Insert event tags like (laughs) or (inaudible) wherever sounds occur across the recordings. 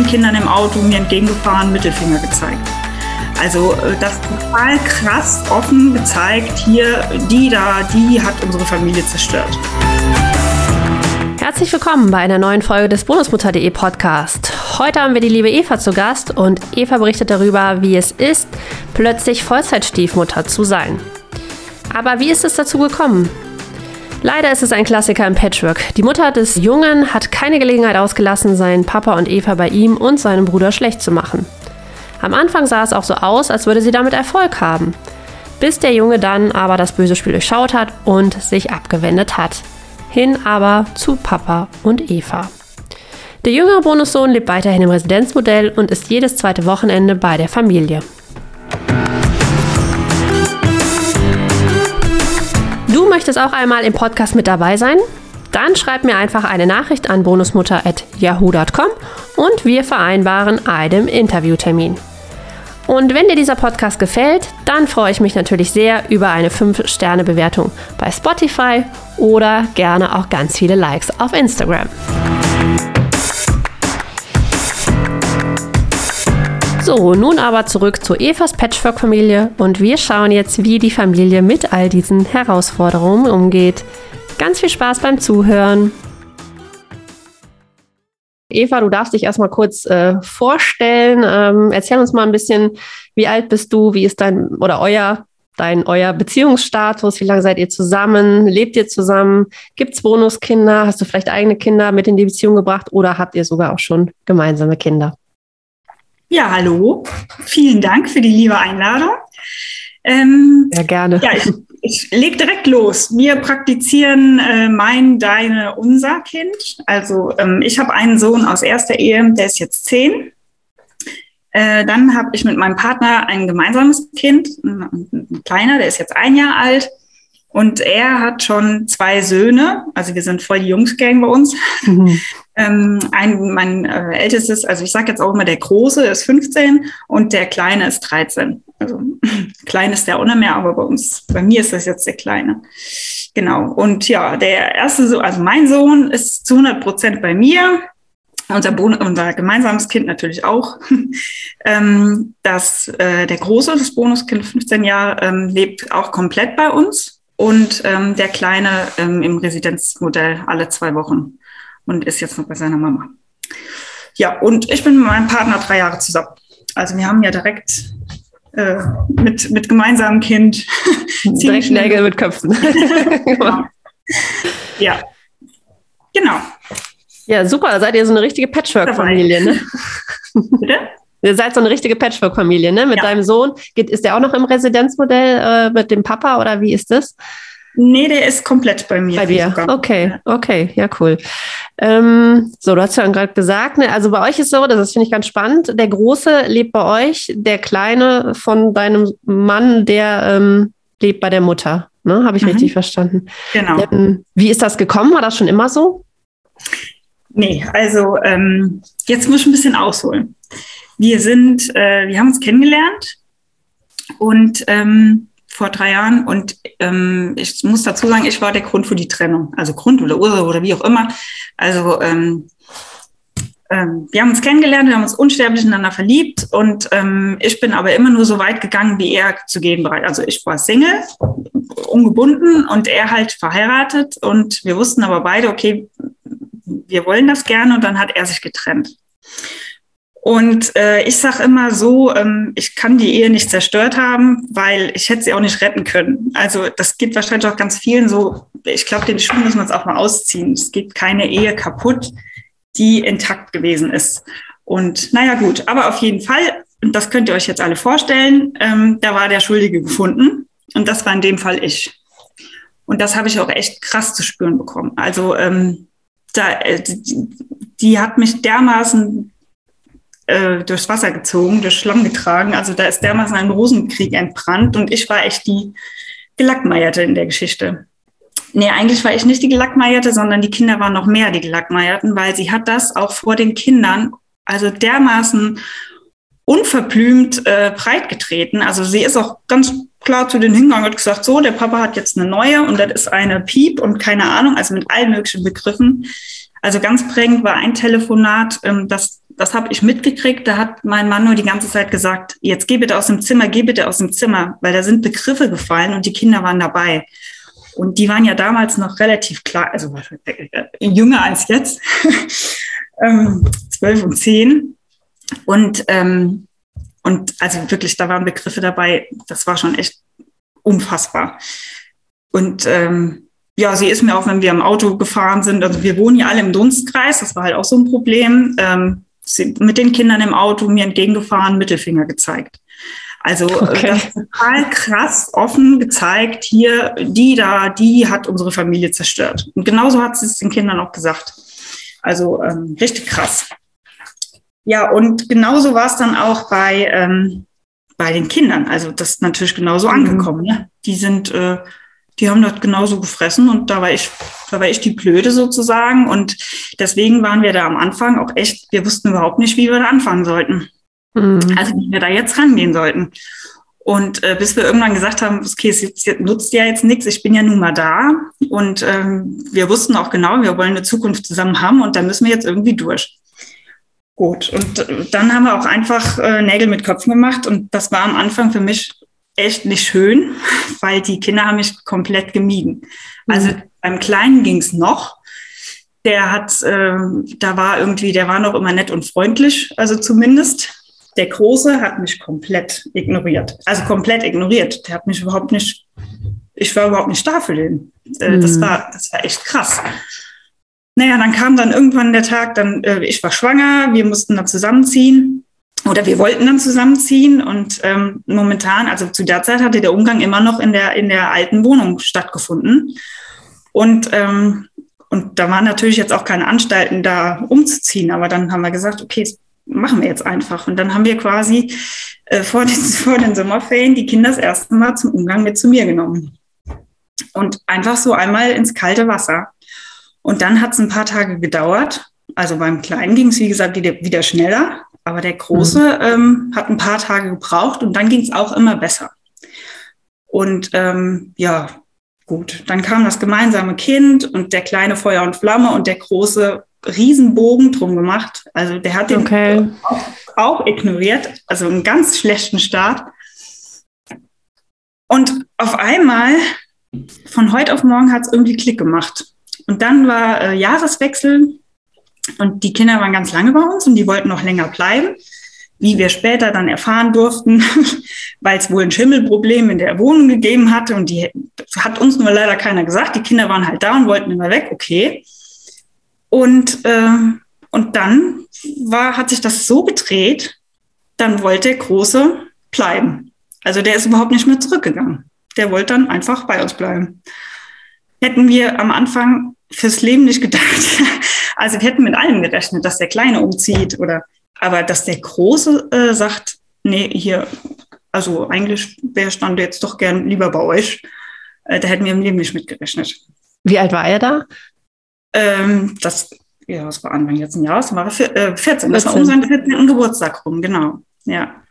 zehn Kindern im Auto mir entgegengefahren, Mittelfinger gezeigt. Also äh, das total krass offen gezeigt, hier, die da, die hat unsere Familie zerstört. Herzlich willkommen bei einer neuen Folge des Bonusmutter.de Podcast. Heute haben wir die liebe Eva zu Gast und Eva berichtet darüber, wie es ist, plötzlich Vollzeitstiefmutter zu sein. Aber wie ist es dazu gekommen? Leider ist es ein Klassiker im Patchwork. Die Mutter des Jungen hat keine Gelegenheit ausgelassen, seinen Papa und Eva bei ihm und seinem Bruder schlecht zu machen. Am Anfang sah es auch so aus, als würde sie damit Erfolg haben, bis der Junge dann aber das böse Spiel durchschaut hat und sich abgewendet hat. Hin aber zu Papa und Eva. Der jüngere Bonussohn lebt weiterhin im Residenzmodell und ist jedes zweite Wochenende bei der Familie. Du möchtest auch einmal im Podcast mit dabei sein? Dann schreib mir einfach eine Nachricht an bonusmutter.yahoo.com und wir vereinbaren einen Interviewtermin. Und wenn dir dieser Podcast gefällt, dann freue ich mich natürlich sehr über eine 5-Sterne-Bewertung bei Spotify oder gerne auch ganz viele Likes auf Instagram. So, nun aber zurück zu Evas Patchwork-Familie und wir schauen jetzt, wie die Familie mit all diesen Herausforderungen umgeht. Ganz viel Spaß beim Zuhören. Eva, du darfst dich erstmal kurz äh, vorstellen. Ähm, erzähl uns mal ein bisschen, wie alt bist du, wie ist dein oder euer dein euer Beziehungsstatus, wie lange seid ihr zusammen, lebt ihr zusammen, gibt es Bonuskinder, hast du vielleicht eigene Kinder mit in die Beziehung gebracht oder habt ihr sogar auch schon gemeinsame Kinder? Ja, hallo. Vielen Dank für die liebe Einladung. Ähm, ja, gerne. Ja, ich, ich leg direkt los. Wir praktizieren äh, mein, deine, unser Kind. Also ähm, ich habe einen Sohn aus erster Ehe, der ist jetzt zehn. Äh, dann habe ich mit meinem Partner ein gemeinsames Kind, ein, ein kleiner, der ist jetzt ein Jahr alt. Und er hat schon zwei Söhne, also wir sind voll die Jungsgang bei uns. Mhm. Ähm, ein, mein äh, ältestes, also ich sage jetzt auch immer, der Große ist 15 und der Kleine ist 13. Also (laughs) klein ist der auch nicht mehr, aber bei uns, bei mir ist das jetzt der Kleine. Genau. Und ja, der erste, Sohn, also mein Sohn ist zu 100 Prozent bei mir. Unser, Bon unser gemeinsames Kind natürlich auch. (laughs) ähm, das, äh, der Große, das Bonuskind, 15 Jahre, ähm, lebt auch komplett bei uns und ähm, der Kleine ähm, im Residenzmodell alle zwei Wochen und ist jetzt noch bei seiner Mama. Ja, und ich bin mit meinem Partner drei Jahre zusammen. Also wir haben ja direkt äh, mit, mit gemeinsamem Kind. (laughs) direkt Nägel mit Köpfen. (laughs) genau. Ja, genau. Ja, super. Seid ihr so eine richtige Patchwork-Familie, ne? Bitte? Ihr seid so eine richtige Patchwork-Familie, ne? Mit ja. deinem Sohn. Geht, ist der auch noch im Residenzmodell äh, mit dem Papa oder wie ist das? Nee, der ist komplett bei mir. Bei dir. Okay, okay, ja, cool. Ähm, so, du hast ja gerade gesagt, ne, also bei euch ist so, das finde ich ganz spannend. Der Große lebt bei euch, der Kleine von deinem Mann, der ähm, lebt bei der Mutter. Ne? Habe ich mhm. richtig verstanden? Genau. Ähm, wie ist das gekommen? War das schon immer so? Nee, also ähm, jetzt muss ich ein bisschen ausholen. Wir sind, äh, wir haben uns kennengelernt und ähm, vor drei Jahren und ähm, ich muss dazu sagen, ich war der Grund für die Trennung, also Grund oder Ursache oder wie auch immer. Also ähm, ähm, wir haben uns kennengelernt, wir haben uns unsterblich ineinander verliebt und ähm, ich bin aber immer nur so weit gegangen, wie er zu gehen bereit. Also ich war Single, ungebunden und er halt verheiratet und wir wussten aber beide, okay, wir wollen das gerne und dann hat er sich getrennt. Und äh, ich sage immer so, ähm, ich kann die Ehe nicht zerstört haben, weil ich hätte sie auch nicht retten können. Also das geht wahrscheinlich auch ganz vielen so. Ich glaube, den Schuh muss man es auch mal ausziehen. Es geht keine Ehe kaputt, die intakt gewesen ist. Und naja gut, aber auf jeden Fall, und das könnt ihr euch jetzt alle vorstellen, ähm, da war der Schuldige gefunden. Und das war in dem Fall ich. Und das habe ich auch echt krass zu spüren bekommen. Also ähm, da, äh, die, die hat mich dermaßen äh, durchs Wasser gezogen, durch Schlamm getragen. Also da ist dermaßen ein Rosenkrieg entbrannt und ich war echt die Gelackmeierte in der Geschichte. Nee, eigentlich war ich nicht die Gelackmeierte, sondern die Kinder waren noch mehr die Gelackmeierten, weil sie hat das auch vor den Kindern, also dermaßen unverblümt äh, breitgetreten. Also sie ist auch ganz klar zu den hingegangen und gesagt, so, der Papa hat jetzt eine neue und das ist eine Piep und keine Ahnung, also mit allen möglichen Begriffen. Also ganz prägend war ein Telefonat, ähm, das das habe ich mitgekriegt. Da hat mein Mann nur die ganze Zeit gesagt, jetzt geh bitte aus dem Zimmer, geh bitte aus dem Zimmer, weil da sind Begriffe gefallen und die Kinder waren dabei. Und die waren ja damals noch relativ klar, also äh, jünger als jetzt, (laughs) ähm, zwölf und zehn. Und, ähm, und also wirklich, da waren Begriffe dabei, das war schon echt unfassbar. Und ähm, ja, sie ist mir auch, wenn wir im Auto gefahren sind, also wir wohnen ja alle im Dunstkreis, das war halt auch so ein Problem, ähm, sie mit den Kindern im Auto mir entgegengefahren, Mittelfinger gezeigt. Also äh, okay. das total krass offen gezeigt, hier, die da, die hat unsere Familie zerstört. Und genauso hat sie es den Kindern auch gesagt. Also ähm, richtig krass. Ja, und genauso war es dann auch bei, ähm, bei den Kindern. Also das ist natürlich genauso mhm. angekommen. Ne? Die sind äh, die haben das genauso gefressen und da war ich, da war ich die Blöde sozusagen. Und deswegen waren wir da am Anfang auch echt, wir wussten überhaupt nicht, wie wir da anfangen sollten. Mhm. Also wie wir da jetzt rangehen sollten. Und äh, bis wir irgendwann gesagt haben, okay, es jetzt, nutzt ja jetzt nichts, ich bin ja nun mal da. Und ähm, wir wussten auch genau, wir wollen eine Zukunft zusammen haben und da müssen wir jetzt irgendwie durch. Gut, und äh, dann haben wir auch einfach äh, Nägel mit Köpfen gemacht und das war am Anfang für mich echt nicht schön, weil die Kinder haben mich komplett gemieden. Also mhm. beim Kleinen ging es noch. Der hat, äh, da war irgendwie, der war noch immer nett und freundlich, also zumindest. Der Große hat mich komplett ignoriert. Also komplett ignoriert. Der hat mich überhaupt nicht, ich war überhaupt nicht da für den. Äh, mhm. das, war, das war echt krass. Naja, dann kam dann irgendwann der Tag, dann, äh, ich war schwanger, wir mussten dann zusammenziehen oder wir wollten dann zusammenziehen und ähm, momentan, also zu der Zeit hatte der Umgang immer noch in der, in der alten Wohnung stattgefunden. Und, ähm, und da waren natürlich jetzt auch keine Anstalten, da umzuziehen. Aber dann haben wir gesagt, okay, das machen wir jetzt einfach. Und dann haben wir quasi äh, vor, den, (laughs) vor den Sommerferien die Kinder das erste Mal zum Umgang mit zu mir genommen. Und einfach so einmal ins kalte Wasser. Und dann hat es ein paar Tage gedauert. Also beim Kleinen ging es, wie gesagt, wieder, wieder schneller. Aber der Große mhm. ähm, hat ein paar Tage gebraucht und dann ging es auch immer besser. Und ähm, ja, gut, dann kam das gemeinsame Kind und der kleine Feuer und Flamme und der große Riesenbogen drum gemacht. Also der hat den okay. auch, auch ignoriert, also einen ganz schlechten Start. Und auf einmal, von heute auf morgen, hat es irgendwie Klick gemacht. Und dann war äh, Jahreswechsel und die Kinder waren ganz lange bei uns und die wollten noch länger bleiben. Wie wir später dann erfahren durften, (laughs) weil es wohl ein Schimmelproblem in der Wohnung gegeben hatte und die hat uns nur leider keiner gesagt. Die Kinder waren halt da und wollten immer weg. Okay. Und, äh, und dann war, hat sich das so gedreht, dann wollte der Große bleiben. Also der ist überhaupt nicht mehr zurückgegangen. Der wollte dann einfach bei uns bleiben. Hätten wir am Anfang fürs Leben nicht gedacht. (laughs) Also wir hätten mit allem gerechnet, dass der Kleine umzieht oder, aber dass der Große äh, sagt, nee, hier, also eigentlich wäre stand jetzt doch gern lieber bei euch. Äh, da hätten wir im Leben nicht mitgerechnet. Wie alt war er da? Ähm, das, ja, das war Anfang letzten Jahres, war er 14. Das war um seinen 14. Geburtstag rum, genau. Ja.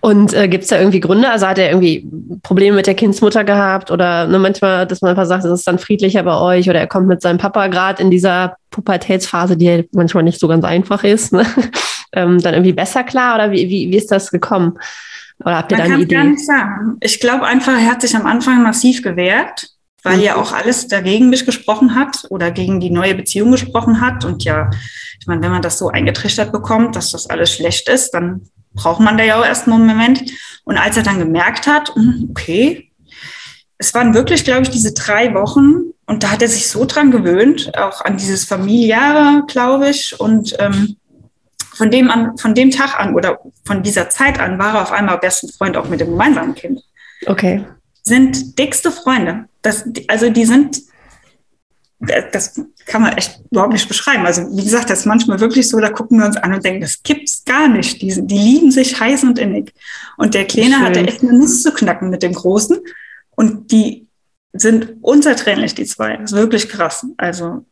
Und äh, gibt es da irgendwie Gründe? Also hat er irgendwie Probleme mit der Kindsmutter gehabt oder ne, manchmal, dass man einfach sagt, es ist dann friedlicher bei euch oder er kommt mit seinem Papa gerade in dieser Pubertätsphase, die manchmal nicht so ganz einfach ist, ne? (laughs) ähm, dann irgendwie besser klar oder wie, wie, wie ist das gekommen? Oder habt ihr man da eine Idee? Gar nicht sagen. Ich glaube einfach, er hat sich am Anfang massiv gewehrt, weil mhm. ja auch alles dagegen mich gesprochen hat oder gegen die neue Beziehung gesprochen hat und ja, ich meine, wenn man das so eingetrichtert bekommt, dass das alles schlecht ist, dann braucht man da ja auch erstmal einen Moment. Und als er dann gemerkt hat, hm, okay, es waren wirklich, glaube ich, diese drei Wochen und da hat er sich so dran gewöhnt, auch an dieses familiäre, glaube ich. Und ähm, von, dem an, von dem Tag an oder von dieser Zeit an war er auf einmal besten Freund auch mit dem gemeinsamen Kind. Okay. Sind dickste Freunde. Das, also die sind das kann man echt überhaupt nicht beschreiben. Also wie gesagt, das ist manchmal wirklich so, da gucken wir uns an und denken, das gibt's gar nicht. Die, die lieben sich heiß und innig. Und der Kleine Schön. hatte echt eine Nuss zu knacken mit dem Großen. Und die sind unzertrennlich, die zwei. Das ist wirklich krass. Also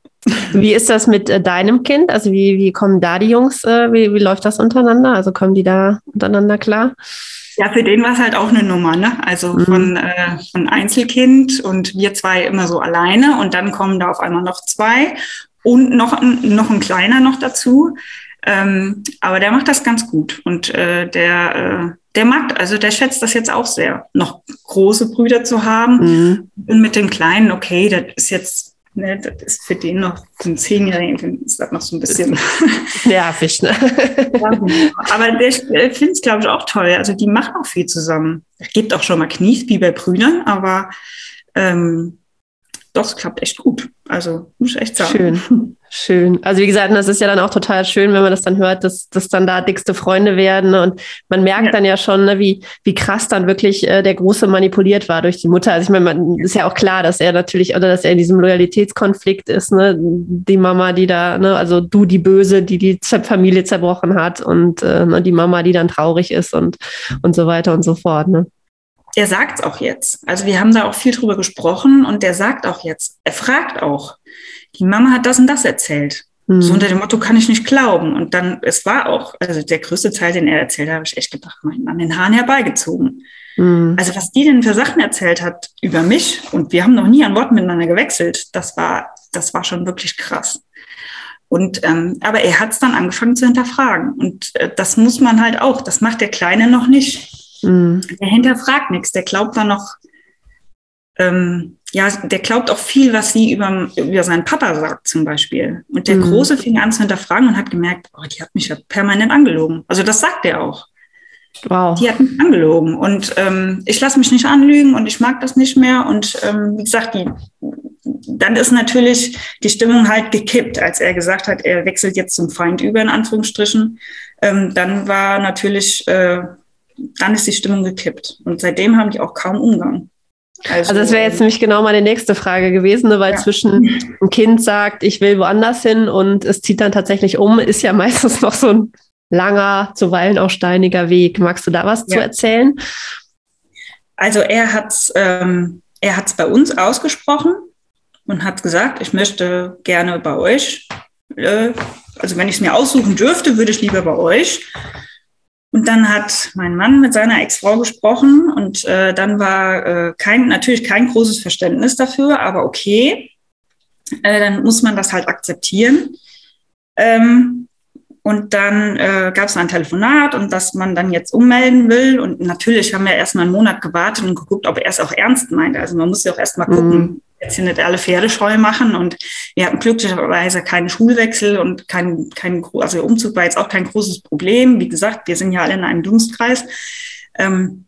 wie ist das mit äh, deinem Kind? Also wie, wie kommen da die Jungs, äh, wie, wie läuft das untereinander? Also kommen die da untereinander klar? Ja, für den war es halt auch eine Nummer, ne? Also mhm. von, äh, von Einzelkind und wir zwei immer so alleine und dann kommen da auf einmal noch zwei und noch, noch ein kleiner noch dazu. Ähm, aber der macht das ganz gut und äh, der, äh, der mag, also der schätzt das jetzt auch sehr, noch große Brüder zu haben. Mhm. Und mit den Kleinen, okay, das ist jetzt Ne, das ist für den noch, den Zehnjährigen, ist das noch so ein bisschen (laughs) nervig. Ne? (laughs) Aber der findet es, glaube ich, auch toll. Also die machen auch viel zusammen. Es gibt auch schon mal Knies, wie bei Brüdern, aber ähm, doch, es klappt echt gut. Also muss ich echt sagen. Schön. (laughs) Schön. Also wie gesagt, das ist ja dann auch total schön, wenn man das dann hört, dass, dass dann da dickste Freunde werden. Ne? Und man merkt ja. dann ja schon, ne, wie, wie krass dann wirklich äh, der Große manipuliert war durch die Mutter. Also ich meine, man ist ja auch klar, dass er natürlich, oder dass er in diesem Loyalitätskonflikt ist, ne? Die Mama, die da, ne, also du die Böse, die die Familie zerbrochen hat und äh, ne, die Mama, die dann traurig ist und, und so weiter und so fort. Ne? er sagt es auch jetzt. Also wir haben da auch viel drüber gesprochen und der sagt auch jetzt, er fragt auch, die Mama hat das und das erzählt. Mhm. So unter dem Motto kann ich nicht glauben. Und dann, es war auch, also der größte Teil, den er erzählt hat, habe ich echt gedacht, mein, an den Haaren herbeigezogen. Mhm. Also was die denn für Sachen erzählt hat über mich und wir haben noch nie ein Wort miteinander gewechselt, das war, das war schon wirklich krass. Und ähm, aber er hat es dann angefangen zu hinterfragen. Und äh, das muss man halt auch, das macht der Kleine noch nicht. Mhm. Der hinterfragt nichts, der glaubt da noch, ähm, ja, der glaubt auch viel, was sie über, über seinen Papa sagt, zum Beispiel. Und der mhm. Große fing an zu hinterfragen und hat gemerkt, oh, die hat mich ja permanent angelogen. Also das sagt er auch. Wow. Die hat mich angelogen und ähm, ich lasse mich nicht anlügen und ich mag das nicht mehr. Und ähm, wie gesagt, die, dann ist natürlich die Stimmung halt gekippt, als er gesagt hat, er wechselt jetzt zum Feind über, in Anführungsstrichen. Ähm, dann war natürlich äh, dann ist die Stimmung gekippt. Und seitdem haben die auch kaum Umgang. Also, also das wäre jetzt nämlich genau meine nächste Frage gewesen, ne? weil ja. zwischen ein Kind sagt, ich will woanders hin und es zieht dann tatsächlich um, ist ja (laughs) meistens noch so ein langer, zuweilen auch steiniger Weg. Magst du da was ja. zu erzählen? Also er hat es ähm, er hat's bei uns ausgesprochen und hat gesagt, ich möchte gerne bei euch, äh, also wenn ich es mir aussuchen dürfte, würde ich lieber bei euch. Und dann hat mein Mann mit seiner Ex-Frau gesprochen und äh, dann war äh, kein, natürlich kein großes Verständnis dafür, aber okay, äh, dann muss man das halt akzeptieren. Ähm, und dann äh, gab es ein Telefonat und dass man dann jetzt ummelden will. Und natürlich haben wir erstmal einen Monat gewartet und geguckt, ob er es auch ernst meint. Also man muss ja auch erstmal gucken, mhm jetzt hier nicht alle Pferde scheu machen und wir hatten glücklicherweise keinen Schulwechsel und kein, kein, also Umzug war jetzt auch kein großes Problem. Wie gesagt, wir sind ja alle in einem Dunstkreis. Ähm,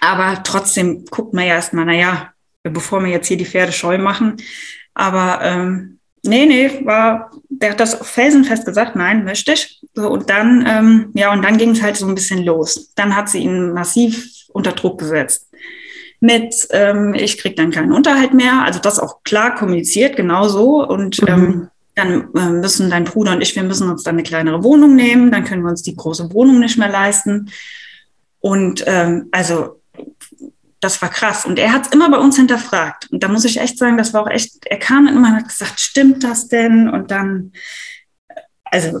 aber trotzdem guckt man ja erstmal, naja, bevor wir jetzt hier die Pferde scheu machen. Aber ähm, nee, nee, war, der hat das felsenfest gesagt, nein, möchte ich. So, und dann, ähm, ja, und dann ging es halt so ein bisschen los. Dann hat sie ihn massiv unter Druck gesetzt mit, ähm, ich kriege dann keinen Unterhalt mehr. Also das auch klar kommuniziert, genau so. Und mhm. ähm, dann äh, müssen dein Bruder und ich, wir müssen uns dann eine kleinere Wohnung nehmen. Dann können wir uns die große Wohnung nicht mehr leisten. Und ähm, also das war krass. Und er hat es immer bei uns hinterfragt. Und da muss ich echt sagen, das war auch echt, er kam immer und hat gesagt, stimmt das denn? Und dann, also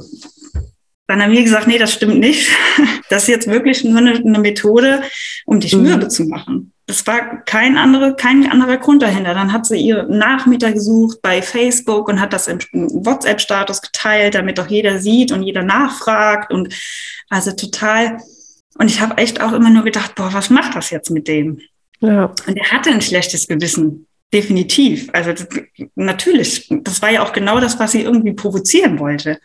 dann haben wir gesagt, nee, das stimmt nicht. (laughs) Das ist jetzt wirklich nur eine, eine Methode, um dich mhm. mürbe zu machen das war kein, andere, kein anderer Grund dahinter. Dann hat sie ihre Nachmieter gesucht bei Facebook und hat das im WhatsApp-Status geteilt, damit auch jeder sieht und jeder nachfragt. Und also total. Und ich habe echt auch immer nur gedacht, boah, was macht das jetzt mit dem? Ja. Und er hatte ein schlechtes Gewissen. Definitiv. Also das, natürlich, das war ja auch genau das, was sie irgendwie provozieren wollte.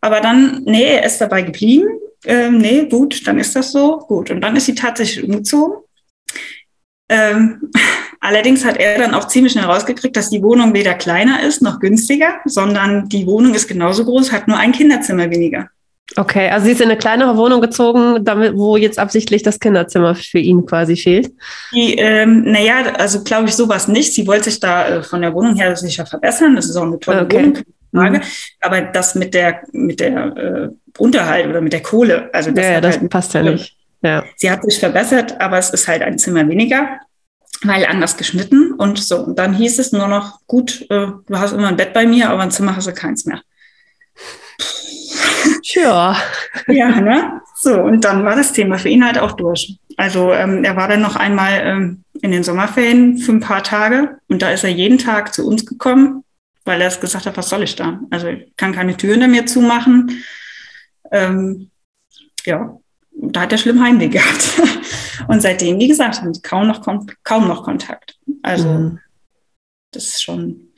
Aber dann, nee, er ist dabei geblieben. Ähm, nee, gut, dann ist das so. Gut. Und dann ist sie tatsächlich umgezogen ähm, (laughs) allerdings hat er dann auch ziemlich schnell rausgekriegt, dass die Wohnung weder kleiner ist noch günstiger, sondern die Wohnung ist genauso groß, hat nur ein Kinderzimmer weniger. Okay, also sie ist in eine kleinere Wohnung gezogen, damit, wo jetzt absichtlich das Kinderzimmer für ihn quasi fehlt. Die, ähm, naja, also glaube ich sowas nicht. Sie wollte sich da äh, von der Wohnung her sicher verbessern. Das ist auch eine tolle okay. Wohnung, Frage. Mhm. Aber das mit der mit der äh, Unterhalt oder mit der Kohle, also das, ja, das halt, passt ja nicht. Ja. Sie hat sich verbessert, aber es ist halt ein Zimmer weniger, weil anders geschnitten und so. Und dann hieß es nur noch, gut, äh, du hast immer ein Bett bei mir, aber ein Zimmer hast du keins mehr. Ja. (laughs) ja, ne? So, und dann war das Thema für ihn halt auch durch. Also ähm, er war dann noch einmal ähm, in den Sommerferien für ein paar Tage und da ist er jeden Tag zu uns gekommen, weil er es gesagt hat, was soll ich da? Also ich kann keine Tür hinter mir zumachen Ähm, ja, da hat er schlimm Heimweh gehabt. (laughs) Und seitdem, wie gesagt, haben sie kaum noch, kaum noch Kontakt. Also, mhm. das ist schon,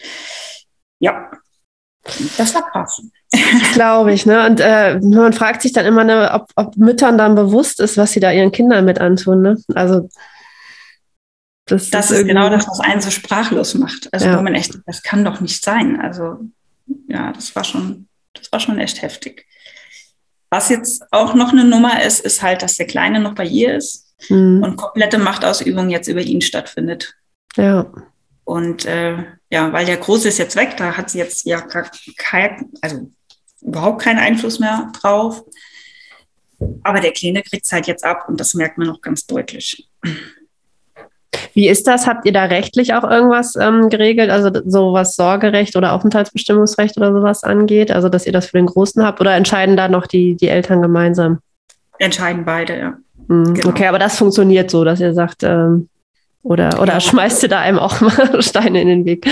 ja, das war krass. Glaube ich, ne? Und äh, man fragt sich dann immer, ne, ob, ob Müttern dann bewusst ist, was sie da ihren Kindern mit antun, ne? Also das, das ist, ist genau das, was einen so sprachlos macht. Also ja. wo man echt, das kann doch nicht sein. Also ja, das war schon, das war schon echt heftig. Was jetzt auch noch eine Nummer ist, ist halt, dass der Kleine noch bei ihr ist mhm. und komplette Machtausübung jetzt über ihn stattfindet. Ja. Und äh, ja, weil der Große ist jetzt weg, da hat sie jetzt ja kein, also überhaupt keinen Einfluss mehr drauf. Aber der Kleine kriegt es halt jetzt ab und das merkt man noch ganz deutlich. Wie ist das? Habt ihr da rechtlich auch irgendwas ähm, geregelt? Also so was Sorgerecht oder Aufenthaltsbestimmungsrecht oder sowas angeht? Also dass ihr das für den Großen habt oder entscheiden da noch die, die Eltern gemeinsam? Entscheiden beide, ja. Mhm, genau. Okay, aber das funktioniert so, dass ihr sagt, ähm, oder, oder ja. schmeißt ihr da einem auch mal (laughs) Steine in den Weg?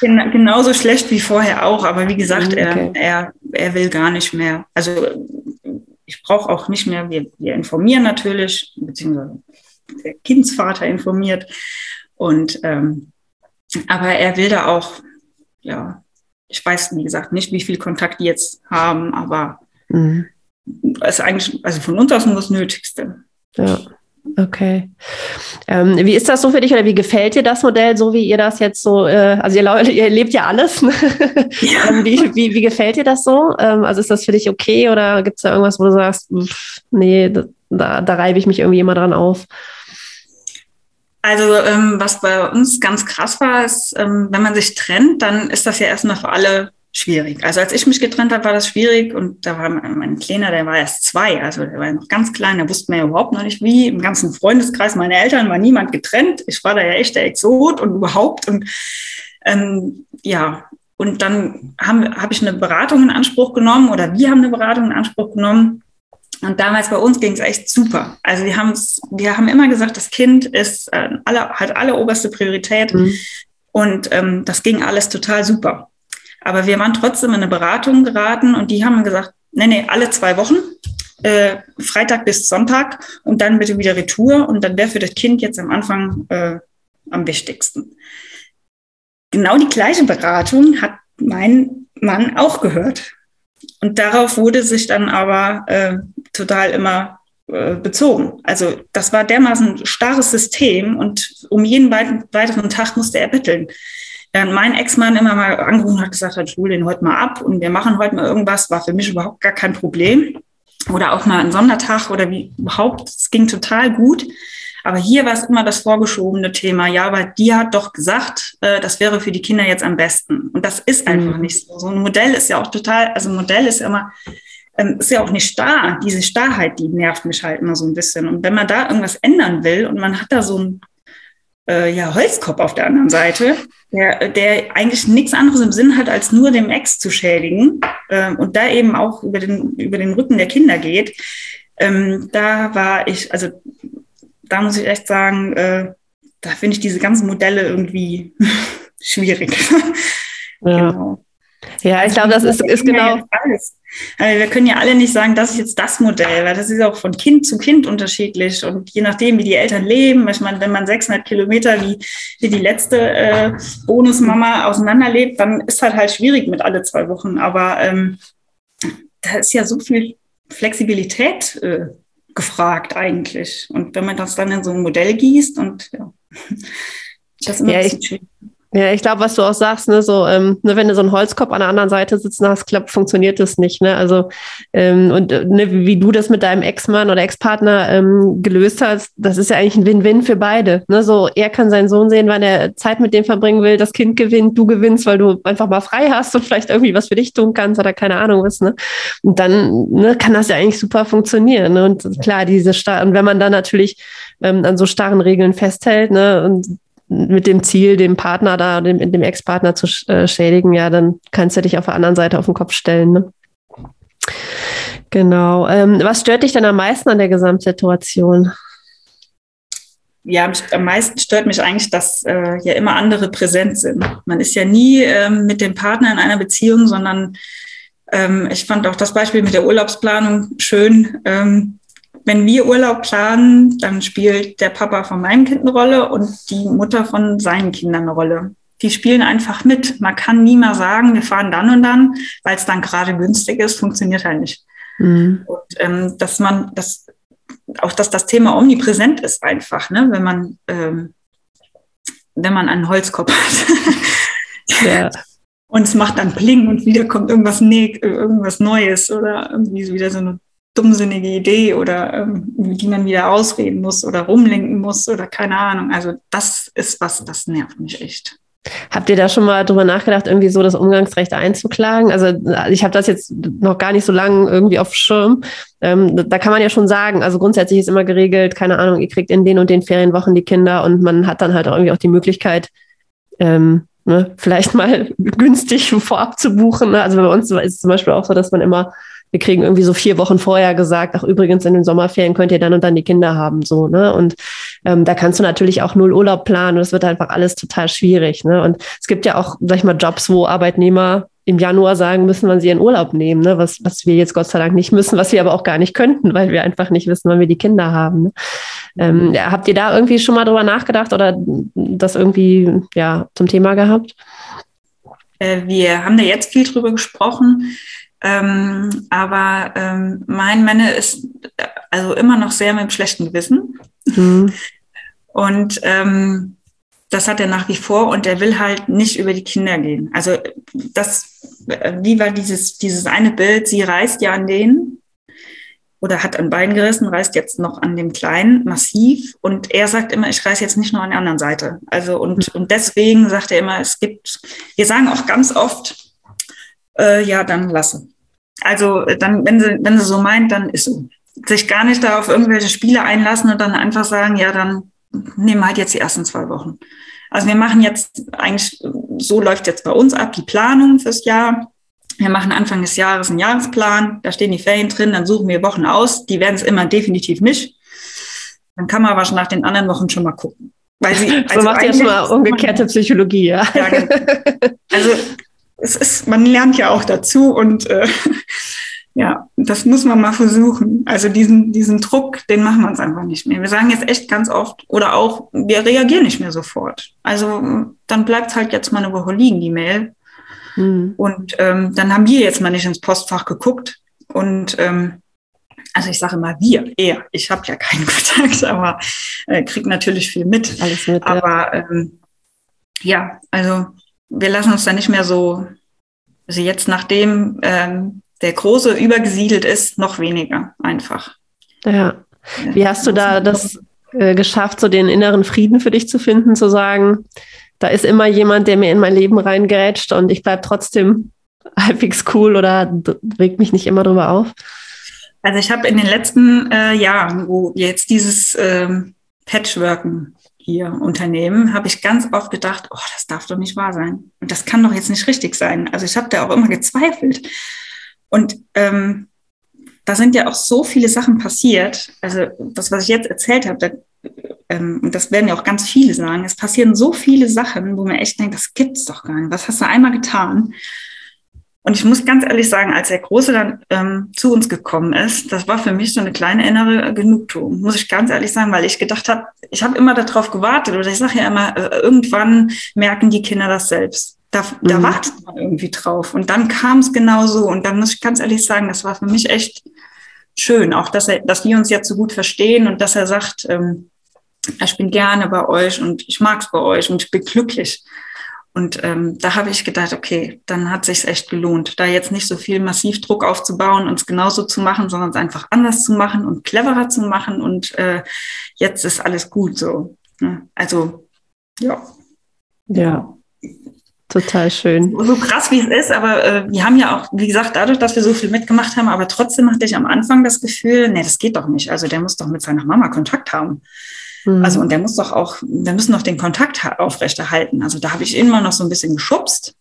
Gen genauso schlecht wie vorher auch, aber wie gesagt, mhm, okay. er, er, er will gar nicht mehr. Also ich brauche auch nicht mehr, wir, wir informieren natürlich, beziehungsweise der Kindsvater informiert. Und ähm, aber er will da auch, ja, ich weiß, wie gesagt, nicht, wie viel Kontakt die jetzt haben, aber mhm. ist eigentlich, also von uns aus nur das Nötigste. Ja. Okay. Ähm, wie ist das so für dich oder wie gefällt dir das Modell, so wie ihr das jetzt so, äh, also ihr, ihr, lebt ja alles. Ne? Ja. (laughs) Ähm, wie, wie, wie, gefällt dir das so? Ähm, also ist das für dich okay oder gibt es da irgendwas, wo du sagst, pff, nee, da, da reibe ich mich irgendwie immer dran auf? Also ähm, was bei uns ganz krass war, ist, ähm, wenn man sich trennt, dann ist das ja erstmal für alle schwierig. Also als ich mich getrennt habe, war das schwierig und da war mein, mein Kleiner, der war erst zwei, also der war ja noch ganz klein, der wusste mir ja überhaupt noch nicht wie. Im ganzen Freundeskreis meiner Eltern war niemand getrennt. Ich war da ja echt der Exot und überhaupt und ähm, ja, und dann habe hab ich eine Beratung in Anspruch genommen oder wir haben eine Beratung in Anspruch genommen und damals bei uns ging es echt super. Also wir haben wir haben immer gesagt, das Kind ist äh, alle, hat alle oberste Priorität mhm. und ähm, das ging alles total super. Aber wir waren trotzdem in eine Beratung geraten und die haben gesagt, nee, nee, alle zwei Wochen, äh, Freitag bis Sonntag und dann bitte wieder Retour und dann wäre für das Kind jetzt am Anfang äh, am wichtigsten. Genau die gleiche Beratung hat mein Mann auch gehört. Und darauf wurde sich dann aber äh, total immer äh, bezogen. Also das war dermaßen starres System und um jeden weiteren Tag musste er betteln. Während mein Ex-Mann immer mal angerufen hat, gesagt hat, ich hole den heute mal ab und wir machen heute mal irgendwas, war für mich überhaupt gar kein Problem. Oder auch mal ein Sondertag oder wie überhaupt, es ging total gut. Aber hier war es immer das vorgeschobene Thema. Ja, aber die hat doch gesagt, äh, das wäre für die Kinder jetzt am besten. Und das ist einfach mhm. nicht so. So ein Modell ist ja auch total, also ein Modell ist ja immer, ähm, ist ja auch nicht starr. Diese Starrheit, die nervt mich halt immer so ein bisschen. Und wenn man da irgendwas ändern will und man hat da so ein äh, ja, Holzkopf auf der anderen Seite, der, der eigentlich nichts anderes im Sinn hat, als nur dem Ex zu schädigen äh, und da eben auch über den, über den Rücken der Kinder geht, ähm, da war ich, also da muss ich echt sagen, äh, da finde ich diese ganzen Modelle irgendwie (laughs) schwierig. (laughs) Ja. Genau. Ja, ich glaube, das ist, ist genau. Alles. wir können ja alle nicht sagen, das ist jetzt das Modell, weil das ist auch von Kind zu Kind unterschiedlich und je nachdem, wie die Eltern leben. Ich meine, wenn man 600 Kilometer wie, wie die letzte äh, Bonusmama auseinanderlebt, dann ist halt halt schwierig mit alle zwei Wochen. Aber ähm, da ist ja so viel Flexibilität äh, gefragt eigentlich. Und wenn man das dann in so ein Modell gießt und ja, (laughs) das ist ja, ich, ja, ich glaube, was du auch sagst, ne, so, ähm, ne, wenn du so einen Holzkopf an der anderen Seite sitzen hast, klappt, funktioniert das nicht. Ne? Also, ähm, und ne, wie du das mit deinem Ex-Mann oder Ex-Partner ähm, gelöst hast, das ist ja eigentlich ein Win-Win für beide. Ne? So, er kann seinen Sohn sehen, wann er Zeit mit dem verbringen will, das Kind gewinnt, du gewinnst, weil du einfach mal frei hast und vielleicht irgendwie was für dich tun kannst oder keine Ahnung was. Ne? Und dann ne, kann das ja eigentlich super funktionieren. Ne? Und klar, diese Star und wenn man dann natürlich ähm, an so starren Regeln festhält, ne, und mit dem Ziel, dem Partner da, dem, dem Ex-Partner zu äh, schädigen, ja, dann kannst du dich auf der anderen Seite auf den Kopf stellen. Ne? Genau. Ähm, was stört dich denn am meisten an der Gesamtsituation? Ja, am meisten stört mich eigentlich, dass äh, ja immer andere präsent sind. Man ist ja nie ähm, mit dem Partner in einer Beziehung, sondern Ähm, ich fand auch das Beispiel mit der Urlaubsplanung schön. Wenn wir Urlaub planen, dann spielt der Papa von meinem Kind eine Rolle und die Mutter von seinen Kindern eine Rolle. Die spielen einfach mit. Man kann nie mal sagen, wir fahren dann und dann, weil es dann gerade günstig ist, funktioniert halt nicht. Mhm. Und ähm, dass man, das, auch dass das Thema omnipräsent ist einfach, ne? wenn man, ähm, wenn man einen Holzkopf hat. (laughs) ja. Und es macht dann Pling und wieder kommt irgendwas, ne irgendwas Neues oder irgendwie wieder so eine dummsinnige Idee oder ähm, die man wieder ausreden muss oder rumlenken muss oder keine Ahnung. Also das ist was, das nervt mich echt. Habt ihr da schon mal drüber nachgedacht, irgendwie so das Umgangsrecht einzuklagen? Also ich habe das jetzt noch gar nicht so lange irgendwie auf Schirm. Ähm, da kann man ja schon sagen, also grundsätzlich ist immer geregelt, keine Ahnung, ihr kriegt in den und den Ferienwochen die Kinder und man hat dann halt auch irgendwie auch die Möglichkeit, ähm, ne, vielleicht mal (laughs) günstig vorab zu buchen. Ne? Also bei uns ist es zum Beispiel auch so, dass man immer wir kriegen irgendwie so vier Wochen vorher gesagt, ach übrigens in den Sommerferien könnt ihr dann und dann die Kinder haben, so, ne? Und ähm, da kannst du natürlich auch null Urlaub planen und es wird einfach alles total schwierig, ne? Und es gibt ja auch, sag ich mal, Jobs, wo Arbeitnehmer im Januar sagen müssen, wann sie ihren Urlaub nehmen, ne? was, was wir jetzt Gott sei Dank nicht müssen, was wir aber auch gar nicht könnten, weil wir einfach nicht wissen, wann wir die Kinder haben. Ne? Ähm, ja, habt ihr da irgendwie schon mal drüber nachgedacht oder das irgendwie ja, zum Thema gehabt? Äh, wir haben da jetzt viel drüber gesprochen. Ähm, aber ähm, mein Männer ist also immer noch sehr mit dem schlechten Gewissen. Mhm. Und ähm, das hat er nach wie vor und er will halt nicht über die Kinder gehen. Also das, wie war dieses, dieses eine Bild, sie reißt ja an den oder hat an beiden gerissen, reißt jetzt noch an dem Kleinen massiv und er sagt immer, ich reiß jetzt nicht nur an der anderen Seite. Also und, mhm. und deswegen sagt er immer, es gibt, wir sagen auch ganz oft, äh, ja, dann lasse. Also dann, wenn sie, wenn sie so meint, dann ist so. Sich gar nicht da auf irgendwelche Spiele einlassen und dann einfach sagen, ja, dann nehmen wir halt jetzt die ersten zwei Wochen. Also wir machen jetzt eigentlich, so läuft jetzt bei uns ab, die Planung fürs Jahr. Wir machen Anfang des Jahres einen Jahresplan, da stehen die Ferien drin, dann suchen wir Wochen aus. Die werden es immer definitiv nicht. Dann kann man aber schon nach den anderen Wochen schon mal gucken. Weil sie, also so macht ihr schon mal umgekehrte Psychologie, ja. ja genau. Also es ist, man lernt ja auch dazu und äh, (laughs) ja, das muss man mal versuchen. Also diesen, diesen Druck, den machen wir uns einfach nicht mehr. Wir sagen jetzt echt ganz oft oder auch, wir reagieren nicht mehr sofort. Also dann bleibt es halt jetzt mal eine Woche liegen, die Mail. Mhm. Und ähm, dann haben wir jetzt mal nicht ins Postfach geguckt. Und ähm, also ich sage mal wir, eher. Ich habe ja keinen (laughs) Kontakt, aber äh, kriege natürlich viel mit. Alles mit. Aber ja, ähm, ja also wir lassen uns da nicht mehr so, also jetzt nachdem ähm, der Große übergesiedelt ist, noch weniger einfach. Ja. Wie hast du da das äh, geschafft, so den inneren Frieden für dich zu finden, zu sagen, da ist immer jemand, der mir in mein Leben reingrätscht und ich bleibe trotzdem (laughs) halbwegs cool oder regt mich nicht immer drüber auf? Also ich habe in den letzten äh, Jahren, wo jetzt dieses ähm, Patchworken hier unternehmen, habe ich ganz oft gedacht, oh, das darf doch nicht wahr sein. Und das kann doch jetzt nicht richtig sein. Also ich habe da auch immer gezweifelt. Und ähm, da sind ja auch so viele Sachen passiert. Also das, was ich jetzt erzählt habe, da, ähm, und das werden ja auch ganz viele sagen, es passieren so viele Sachen, wo man echt denkt, das gibt's doch gar nicht. Was hast du einmal getan? Und ich muss ganz ehrlich sagen, als der Große dann ähm, zu uns gekommen ist, das war für mich so eine kleine innere Genugtuung, muss ich ganz ehrlich sagen, weil ich gedacht habe, ich habe immer darauf gewartet oder ich sage ja immer, äh, irgendwann merken die Kinder das selbst. Da, mhm. da wartet man irgendwie drauf. Und dann kam es genau so. Und dann muss ich ganz ehrlich sagen, das war für mich echt schön, auch dass, er, dass wir uns jetzt so gut verstehen und dass er sagt, ähm, ich bin gerne bei euch und ich mag es bei euch und ich bin glücklich. Und ähm, da habe ich gedacht, okay, dann hat sich echt gelohnt, da jetzt nicht so viel massiv Druck aufzubauen und es genauso zu machen, sondern es einfach anders zu machen und cleverer zu machen. Und äh, jetzt ist alles gut so. Ne? Also ja. Ja. Total schön. So, so krass wie es ist, aber äh, wir haben ja auch, wie gesagt, dadurch, dass wir so viel mitgemacht haben, aber trotzdem hatte ich am Anfang das Gefühl, nee, das geht doch nicht. Also der muss doch mit seiner Mama Kontakt haben. Mhm. Also, und der muss doch auch, wir müssen doch den Kontakt aufrechterhalten. Also da habe ich immer noch so ein bisschen geschubst,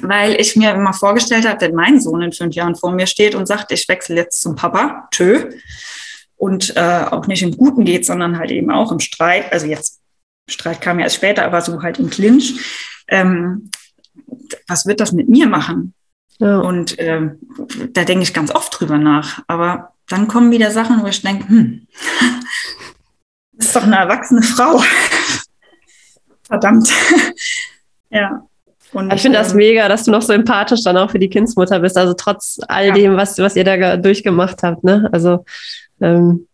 weil ich mir immer vorgestellt habe, wenn mein Sohn in fünf Jahren vor mir steht und sagt, ich wechsle jetzt zum Papa, tschö, und äh, auch nicht im Guten geht, sondern halt eben auch im Streit, also jetzt, Streit kam ja erst später, aber so halt im Clinch, ähm, was wird das mit mir machen? Ja. Und äh, da denke ich ganz oft drüber nach. Aber dann kommen wieder Sachen, wo ich denke, hm, ist doch eine erwachsene Frau. (laughs) Verdammt. ja. Und, ich finde das ähm, mega, dass du noch so empathisch dann auch für die Kindsmutter bist. Also trotz all ja. dem, was, was ihr da durchgemacht habt. Ne? Also ähm,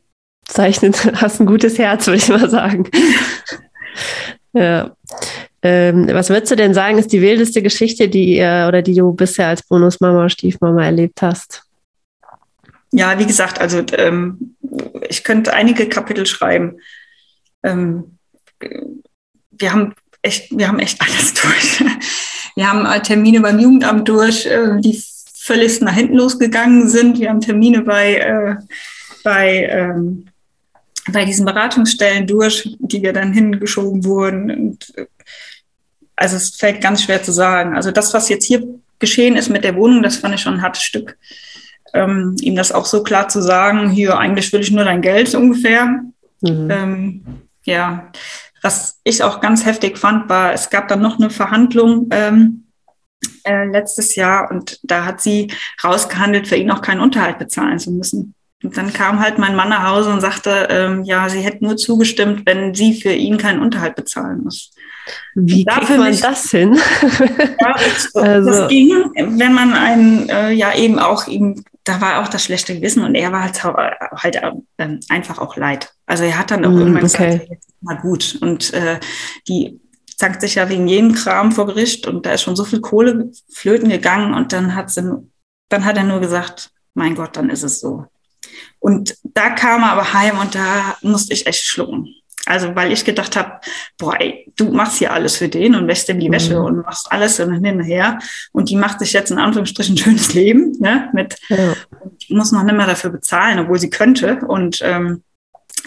zeichnet, (laughs) hast ein gutes Herz, würde ich mal sagen. (laughs) ja. Ähm, was würdest du denn sagen, ist die wildeste Geschichte, die ihr oder die du bisher als Bonusmama, Stiefmama erlebt hast? Ja, wie gesagt, also ähm, ich könnte einige Kapitel schreiben. Ähm, wir haben echt, wir haben echt alles (laughs) durch. Wir haben äh, Termine beim Jugendamt durch, äh, die völlig nach hinten losgegangen sind. Wir haben Termine bei, äh, bei, ähm, bei diesen Beratungsstellen durch, die wir dann hingeschoben wurden. Und, äh, also es fällt ganz schwer zu sagen. Also das, was jetzt hier geschehen ist mit der Wohnung, das fand ich schon ein hartes Stück. Ähm, ihm das auch so klar zu sagen, hier eigentlich will ich nur dein Geld ungefähr. Mhm. Ähm, ja, was ich auch ganz heftig fand, war, es gab dann noch eine Verhandlung ähm, äh, letztes Jahr und da hat sie rausgehandelt, für ihn auch keinen Unterhalt bezahlen zu müssen. Und dann kam halt mein Mann nach Hause und sagte, ähm, ja, sie hätte nur zugestimmt, wenn sie für ihn keinen Unterhalt bezahlen muss. Wie kriegt man mich, das hin? ja, das, (laughs) also. das ging, wenn man einen, äh, ja eben auch ihm da war auch das schlechte Gewissen und er war halt, halt äh, einfach auch leid. Also er hat dann auch mm, irgendwann okay. gesagt, jetzt mal gut. Und äh, die zankt sich ja wegen jedem Kram vor Gericht und da ist schon so viel Kohle flöten gegangen und dann hat sie, dann hat er nur gesagt, mein Gott, dann ist es so. Und da kam er aber heim und da musste ich echt schlucken. Also weil ich gedacht habe, boah, ey, du machst hier alles für den und wäschst ihm die Wäsche mhm. und machst alles und hin und her. Und die macht sich jetzt in Anführungsstrichen ein (laughs) schönes Leben, ne? Mit ja. muss noch nicht mehr dafür bezahlen, obwohl sie könnte. Und ähm,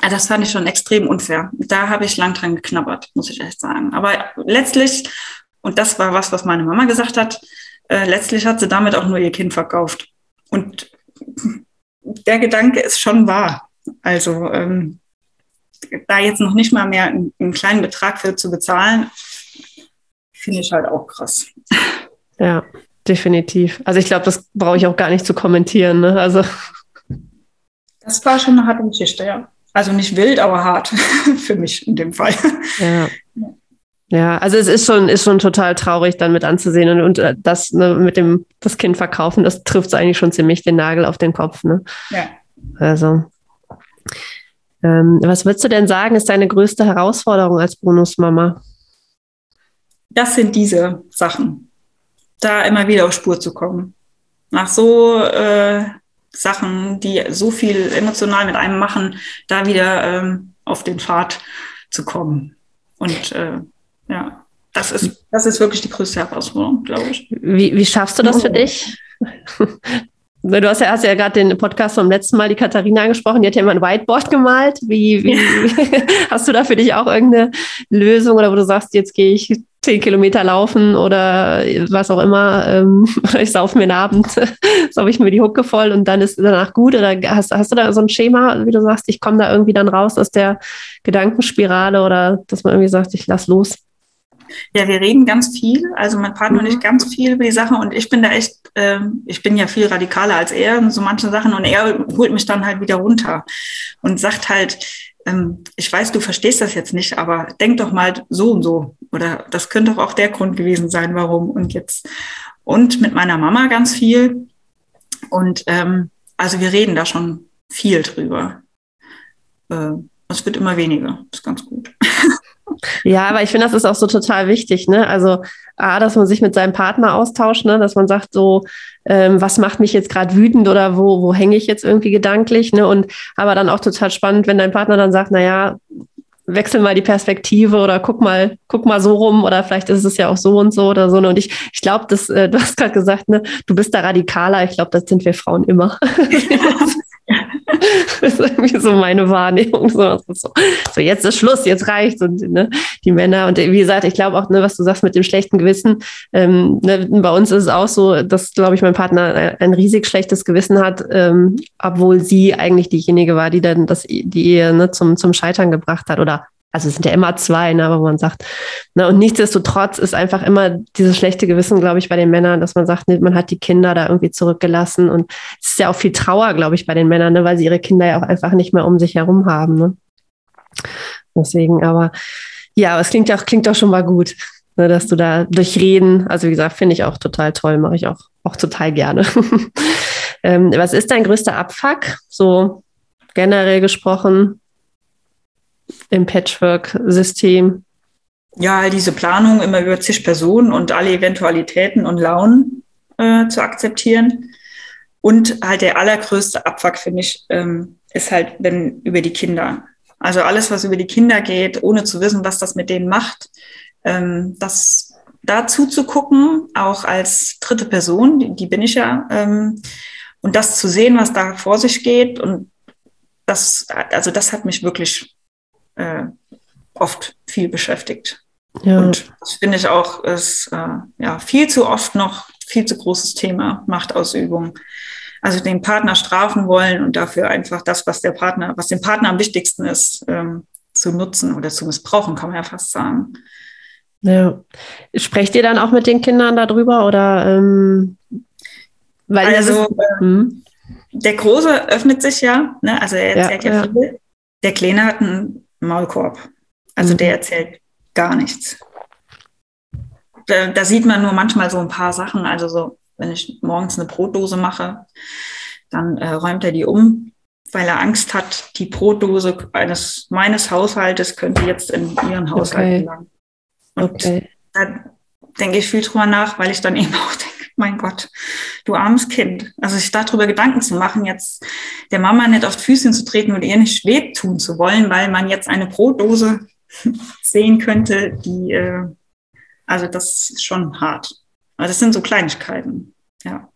das fand ich schon extrem unfair. Da habe ich lang dran geknabbert, muss ich echt sagen. Aber letztlich, und das war was, was meine Mama gesagt hat, äh, letztlich hat sie damit auch nur ihr Kind verkauft. Und der Gedanke ist schon wahr. Also ähm, da jetzt noch nicht mal mehr einen, einen kleinen Betrag für zu bezahlen, finde ich halt auch krass. Ja, definitiv. Also ich glaube, das brauche ich auch gar nicht zu kommentieren. Ne? Also das war schon eine harte Geschichte, ja. Also nicht wild, aber hart (laughs) für mich in dem Fall. Ja. Ja, also es ist schon, ist schon total traurig, dann mit anzusehen und, und äh, das ne, mit dem das Kind verkaufen, das trifft eigentlich schon ziemlich den Nagel auf den Kopf. Ne? Ja. Also ähm, was würdest du denn sagen, ist deine größte Herausforderung als Bonusmama? Das sind diese Sachen. Da immer wieder auf Spur zu kommen. Nach so äh, Sachen, die so viel emotional mit einem machen, da wieder ähm, auf den Pfad zu kommen. Und äh, ja, das ist, das ist wirklich die größte Herausforderung, glaube ich. Wie, wie schaffst du das oh. für dich? (laughs) Du hast ja, hast ja gerade den Podcast vom letzten Mal, die Katharina angesprochen, die hat ja immer ein Whiteboard gemalt. Wie, wie (laughs) hast du da für dich auch irgendeine Lösung oder wo du sagst, jetzt gehe ich zehn Kilometer laufen oder was auch immer, ähm, (laughs) ich saufe mir einen Abend, (laughs) saufe ich mir die Hucke voll und dann ist danach gut? Oder hast, hast du da so ein Schema, wie du sagst, ich komme da irgendwie dann raus aus der Gedankenspirale oder dass man irgendwie sagt, ich lass los? Ja, wir reden ganz viel, also mein Partner mhm. und ich mhm. ganz viel über die Sachen und ich bin da echt, äh, ich bin ja viel radikaler als er in so manchen Sachen und er holt mich dann halt wieder runter und sagt halt, ähm, ich weiß, du verstehst das jetzt nicht, aber denk doch mal so und so oder das könnte doch auch der Grund gewesen sein, warum und jetzt und mit meiner Mama ganz viel und ähm, also wir reden da schon viel drüber. Äh, es wird immer weniger, das ist ganz gut. Ja, aber ich finde, das ist auch so total wichtig, ne? Also, A, dass man sich mit seinem Partner austauscht, ne? dass man sagt, so, ähm, was macht mich jetzt gerade wütend oder wo, wo hänge ich jetzt irgendwie gedanklich, ne? Und aber dann auch total spannend, wenn dein Partner dann sagt, naja, wechsel mal die Perspektive oder guck mal, guck mal so rum oder vielleicht ist es ja auch so und so oder so. Ne? Und ich, ich glaube, äh, du hast gerade gesagt, ne, du bist da radikaler. Ich glaube, das sind wir Frauen immer. (laughs) (laughs) (laughs) das ist irgendwie so meine Wahrnehmung. So, so, so jetzt ist Schluss, jetzt reicht's. Und ne, die Männer, und wie gesagt, ich glaube auch, ne, was du sagst mit dem schlechten Gewissen, ähm, ne, bei uns ist es auch so, dass, glaube ich, mein Partner ein riesig schlechtes Gewissen hat, ähm, obwohl sie eigentlich diejenige war, die dann das, die Ehe ne, zum, zum Scheitern gebracht hat oder also es sind ja immer zwei, ne, aber man sagt, ne, und nichtsdestotrotz ist einfach immer dieses schlechte Gewissen, glaube ich, bei den Männern, dass man sagt, ne, man hat die Kinder da irgendwie zurückgelassen und es ist ja auch viel Trauer, glaube ich, bei den Männern, ne, weil sie ihre Kinder ja auch einfach nicht mehr um sich herum haben. Ne? Deswegen, aber ja, es klingt auch, klingt doch schon mal gut, ne, dass du da durch Reden, also wie gesagt, finde ich auch total toll, mache ich auch, auch total gerne. (laughs) ähm, was ist dein größter Abfuck, so generell gesprochen, im Patchwork-System? Ja, diese Planung immer über zig Personen und alle Eventualitäten und Launen äh, zu akzeptieren. Und halt der allergrößte Abfuck, finde ich, ähm, ist halt, wenn über die Kinder. Also alles, was über die Kinder geht, ohne zu wissen, was das mit denen macht, ähm, das dazu zu gucken, auch als dritte Person, die, die bin ich ja, ähm, und das zu sehen, was da vor sich geht und das, also das hat mich wirklich äh, oft viel beschäftigt. Ja. Und das finde ich auch ist äh, ja viel zu oft noch viel zu großes Thema Machtausübung. Also den Partner strafen wollen und dafür einfach das, was der Partner, was dem Partner am wichtigsten ist, ähm, zu nutzen oder zu missbrauchen, kann man ja fast sagen. Ja. Sprecht ihr dann auch mit den Kindern darüber oder ähm, weil also ist, hm? der Große öffnet sich ja, ne? also er erzählt ja, ja, ja viel. Der Kleine hat einen Maulkorb. Also mhm. der erzählt gar nichts. Da, da, sieht man nur manchmal so ein paar Sachen. Also so, wenn ich morgens eine Brotdose mache, dann äh, räumt er die um, weil er Angst hat, die Brotdose eines meines Haushaltes könnte jetzt in ihren Haushalt okay. gelangen. Und okay. da denke ich viel drüber nach, weil ich dann eben auch (laughs) denke, mein Gott, du armes Kind. Also sich darüber Gedanken zu machen, jetzt der Mama nicht auf die Füße zu treten und ihr nicht weh tun zu wollen, weil man jetzt eine Brotdose (laughs) sehen könnte, die, äh, also das ist schon hart. Aber das sind so Kleinigkeiten, ja.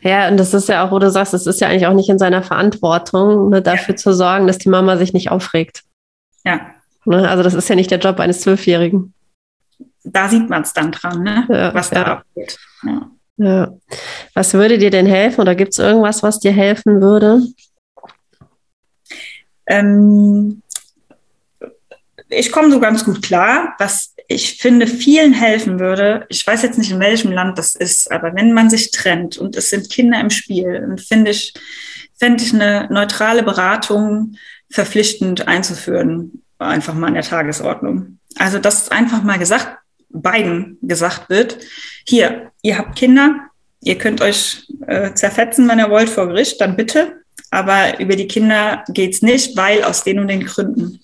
Ja, und das ist ja auch, wo du sagst, es ist ja eigentlich auch nicht in seiner Verantwortung, ne, dafür ja. zu sorgen, dass die Mama sich nicht aufregt. Ja. Ne, also das ist ja nicht der Job eines Zwölfjährigen. Da sieht man es dann dran, ne? Ja, was da ja. abgeht. Ja. Ja. Was würde dir denn helfen oder gibt es irgendwas, was dir helfen würde? Ähm, ich komme so ganz gut klar. Was ich finde, vielen helfen würde, ich weiß jetzt nicht, in welchem Land das ist, aber wenn man sich trennt und es sind Kinder im Spiel, dann finde ich, fände ich eine neutrale Beratung verpflichtend einzuführen, einfach mal in der Tagesordnung. Also, dass einfach mal gesagt beiden gesagt wird, hier, ihr habt Kinder, ihr könnt euch äh, zerfetzen, wenn ihr wollt, vor Gericht, dann bitte. Aber über die Kinder geht's nicht, weil aus den und den Gründen.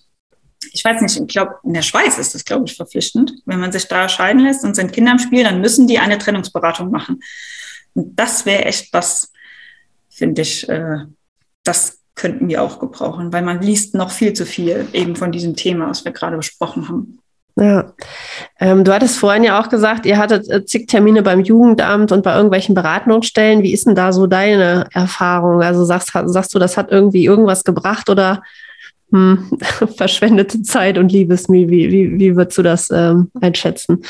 Ich weiß nicht, ich glaube, in der Schweiz ist das, glaube ich, verpflichtend. Wenn man sich da scheiden lässt und sind Kinder im Spiel, dann müssen die eine Trennungsberatung machen. Und das wäre echt was, finde ich, äh, das könnten wir auch gebrauchen, weil man liest noch viel zu viel eben von diesem Thema, was wir gerade besprochen haben. Ja, ähm, du hattest vorhin ja auch gesagt, ihr hattet äh, zig Termine beim Jugendamt und bei irgendwelchen Beratungsstellen. Wie ist denn da so deine Erfahrung? Also sagst, sagst du, das hat irgendwie irgendwas gebracht oder hm, (laughs) verschwendete Zeit und Liebesmühe? Wie, wie, wie würdest du das ähm, einschätzen?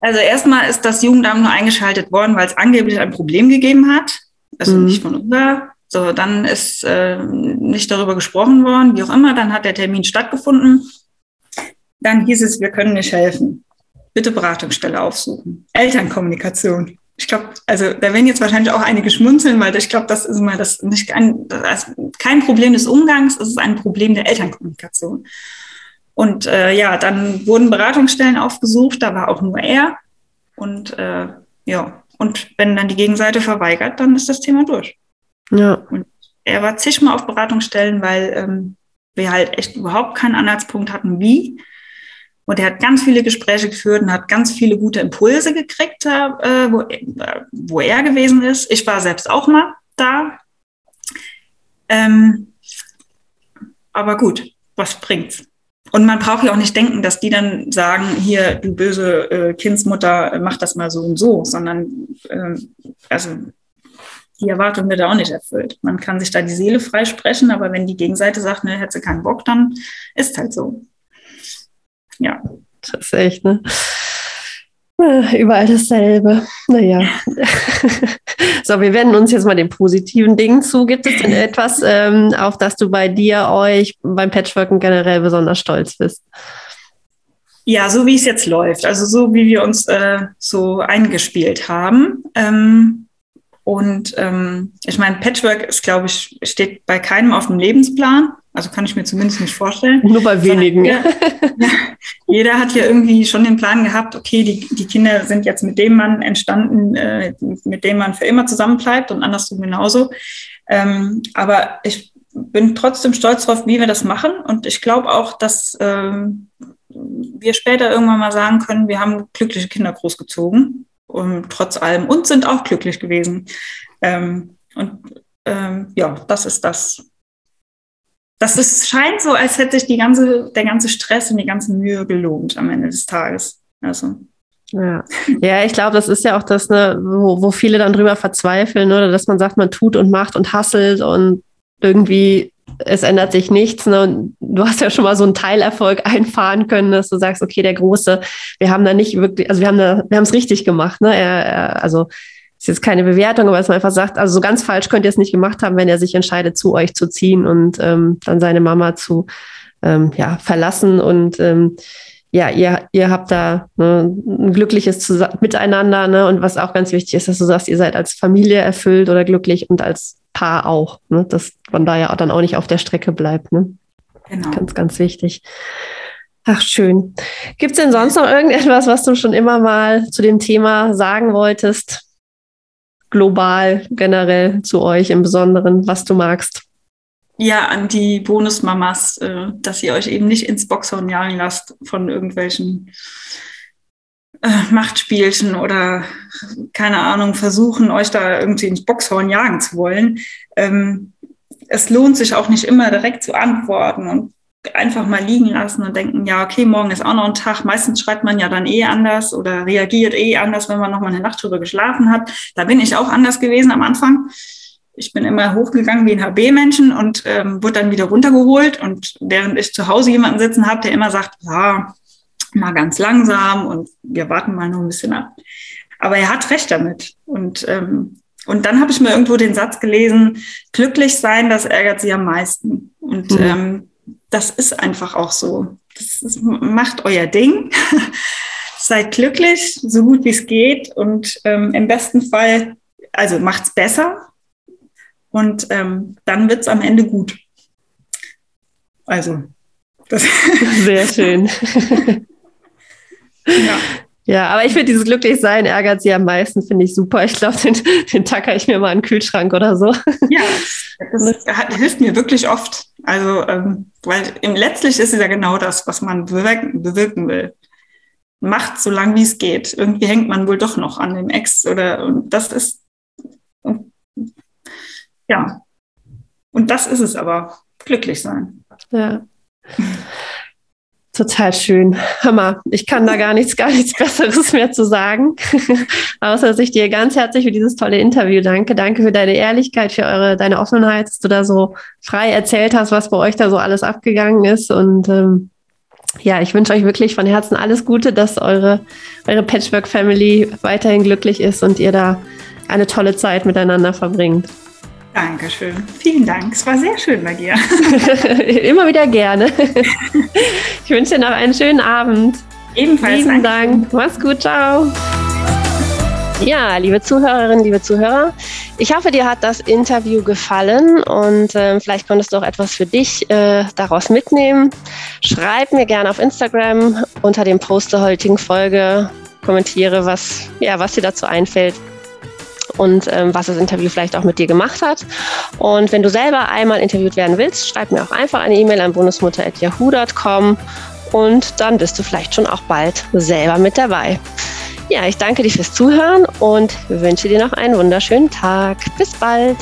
Also erstmal ist das Jugendamt nur eingeschaltet worden, weil es angeblich ein Problem gegeben hat. Also mhm. nicht von unserer. So, dann ist äh, nicht darüber gesprochen worden, wie auch immer. Dann hat der Termin stattgefunden dann hieß es, wir können nicht helfen. Bitte Beratungsstelle aufsuchen. Elternkommunikation. Ich glaube, also da werden jetzt wahrscheinlich auch einige schmunzeln, weil ich glaube, das ist mal das nicht ein, das kein Problem des Umgangs, es ist ein Problem der Elternkommunikation. Und äh, ja, dann wurden Beratungsstellen aufgesucht, da war auch nur er. Und äh, ja, und wenn dann die Gegenseite verweigert, dann ist das Thema durch. Ja. Und er war zigmal auf Beratungsstellen, weil ähm, wir halt echt überhaupt keinen Anhaltspunkt hatten, wie. Und er hat ganz viele Gespräche geführt und hat ganz viele gute Impulse gekriegt, äh, wo, äh, wo er gewesen ist. Ich war selbst auch mal da. Ähm, aber gut, was bringt's? Und man braucht ja auch nicht denken, dass die dann sagen, hier, du böse äh, Kindsmutter, mach das mal so und so, sondern äh, also die Erwartung wird auch nicht erfüllt. Man kann sich da die Seele freisprechen, aber wenn die Gegenseite sagt, ne, hätte sie keinen Bock, dann ist halt so. Ja. Das ist echt, ne? Äh, überall dasselbe. Naja. (laughs) so, wir wenden uns jetzt mal den positiven Dingen zu. Gibt es denn etwas, ähm, auf das du bei dir, euch, beim Patchworken generell besonders stolz bist? Ja, so wie es jetzt läuft. Also so wie wir uns äh, so eingespielt haben. Ähm, und ähm, ich meine, Patchwork ist, glaube ich, steht bei keinem auf dem Lebensplan. Also kann ich mir zumindest nicht vorstellen. Nur bei wenigen. Jeder, ja, jeder hat ja irgendwie schon den Plan gehabt, okay, die, die Kinder sind jetzt mit dem Mann entstanden, äh, mit dem man für immer zusammenbleibt und andersrum genauso. Ähm, aber ich bin trotzdem stolz darauf, wie wir das machen. Und ich glaube auch, dass ähm, wir später irgendwann mal sagen können, wir haben glückliche Kinder großgezogen und trotz allem und sind auch glücklich gewesen. Ähm, und ähm, ja, das ist das, das ist, scheint so, als hätte sich die ganze, der ganze Stress und die ganze Mühe gelohnt am Ende des Tages. Also. Ja. ja, ich glaube, das ist ja auch das, ne, wo, wo viele dann drüber verzweifeln, oder dass man sagt, man tut und macht und hasselt und irgendwie es ändert sich nichts. Ne? Und du hast ja schon mal so einen Teilerfolg einfahren können, dass du sagst, okay, der Große, wir haben da nicht wirklich, also wir haben da, wir haben es richtig gemacht. Ne? Er, er, also ist jetzt keine Bewertung, aber dass man einfach sagt, also so ganz falsch könnt ihr es nicht gemacht haben, wenn er sich entscheidet, zu euch zu ziehen und ähm, dann seine Mama zu ähm, ja, verlassen. Und ähm, ja, ihr, ihr habt da ne, ein glückliches Zus Miteinander. Ne? Und was auch ganz wichtig ist, dass du sagst, ihr seid als Familie erfüllt oder glücklich und als Paar auch. Ne? Dass man da ja dann auch nicht auf der Strecke bleibt. Ne? Genau. Ganz, ganz wichtig. Ach, schön. Gibt es denn sonst noch irgendetwas, was du schon immer mal zu dem Thema sagen wolltest? Global generell zu euch im Besonderen, was du magst? Ja, an die Bonusmamas, äh, dass ihr euch eben nicht ins Boxhorn jagen lasst von irgendwelchen äh, Machtspielchen oder keine Ahnung, versuchen euch da irgendwie ins Boxhorn jagen zu wollen. Ähm, es lohnt sich auch nicht immer direkt zu antworten und einfach mal liegen lassen und denken, ja, okay, morgen ist auch noch ein Tag. Meistens schreibt man ja dann eh anders oder reagiert eh anders, wenn man noch mal eine Nacht drüber geschlafen hat. Da bin ich auch anders gewesen am Anfang. Ich bin immer hochgegangen wie ein HB-Menschen und ähm, wurde dann wieder runtergeholt. Und während ich zu Hause jemanden sitzen habe, der immer sagt, ja, mal ganz langsam und wir warten mal noch ein bisschen ab. Aber er hat recht damit. Und, ähm, und dann habe ich mir irgendwo den Satz gelesen, glücklich sein, das ärgert sie am meisten. Und mhm. ähm, das ist einfach auch so. Das ist, macht euer Ding. (laughs) Seid glücklich, so gut wie es geht und ähm, im besten Fall, also macht's besser und ähm, dann wird's am Ende gut. Also. Das Sehr schön. (laughs) (laughs) ja. Ja, aber ich finde dieses Glücklichsein ärgert sie am meisten, finde ich super. Ich glaube, den, (laughs) den tacker ich mir mal in den Kühlschrank oder so. Ja, (laughs) das hat, hilft mir wirklich oft. Also, ähm, weil im, letztlich ist es ja genau das, was man bewirken, bewirken will. Macht so lange, wie es geht. Irgendwie hängt man wohl doch noch an dem Ex oder und das ist und, ja. Und das ist es aber. Glücklich sein. Ja. Total schön. Hammer. Ich kann da gar nichts, gar nichts Besseres mehr zu sagen. (laughs) Außer dass ich dir ganz herzlich für dieses tolle Interview danke. Danke für deine Ehrlichkeit, für eure, deine Offenheit, dass du da so frei erzählt hast, was bei euch da so alles abgegangen ist. Und ähm, ja, ich wünsche euch wirklich von Herzen alles Gute, dass eure, eure Patchwork-Family weiterhin glücklich ist und ihr da eine tolle Zeit miteinander verbringt. Dankeschön. Vielen Dank. Es war sehr schön bei dir. (laughs) Immer wieder gerne. (laughs) Ich wünsche dir noch einen schönen Abend. Ebenfalls. Vielen Dank. Mach's gut. Ciao. Ja, liebe Zuhörerinnen, liebe Zuhörer, ich hoffe, dir hat das Interview gefallen und äh, vielleicht konntest du auch etwas für dich äh, daraus mitnehmen. Schreib mir gerne auf Instagram unter dem Post der heutigen Folge, kommentiere, was, ja, was dir dazu einfällt und ähm, was das Interview vielleicht auch mit dir gemacht hat. Und wenn du selber einmal interviewt werden willst, schreib mir auch einfach eine E-Mail an bundesmutter.yahoo.com und dann bist du vielleicht schon auch bald selber mit dabei. Ja, ich danke dir fürs Zuhören und wünsche dir noch einen wunderschönen Tag. Bis bald.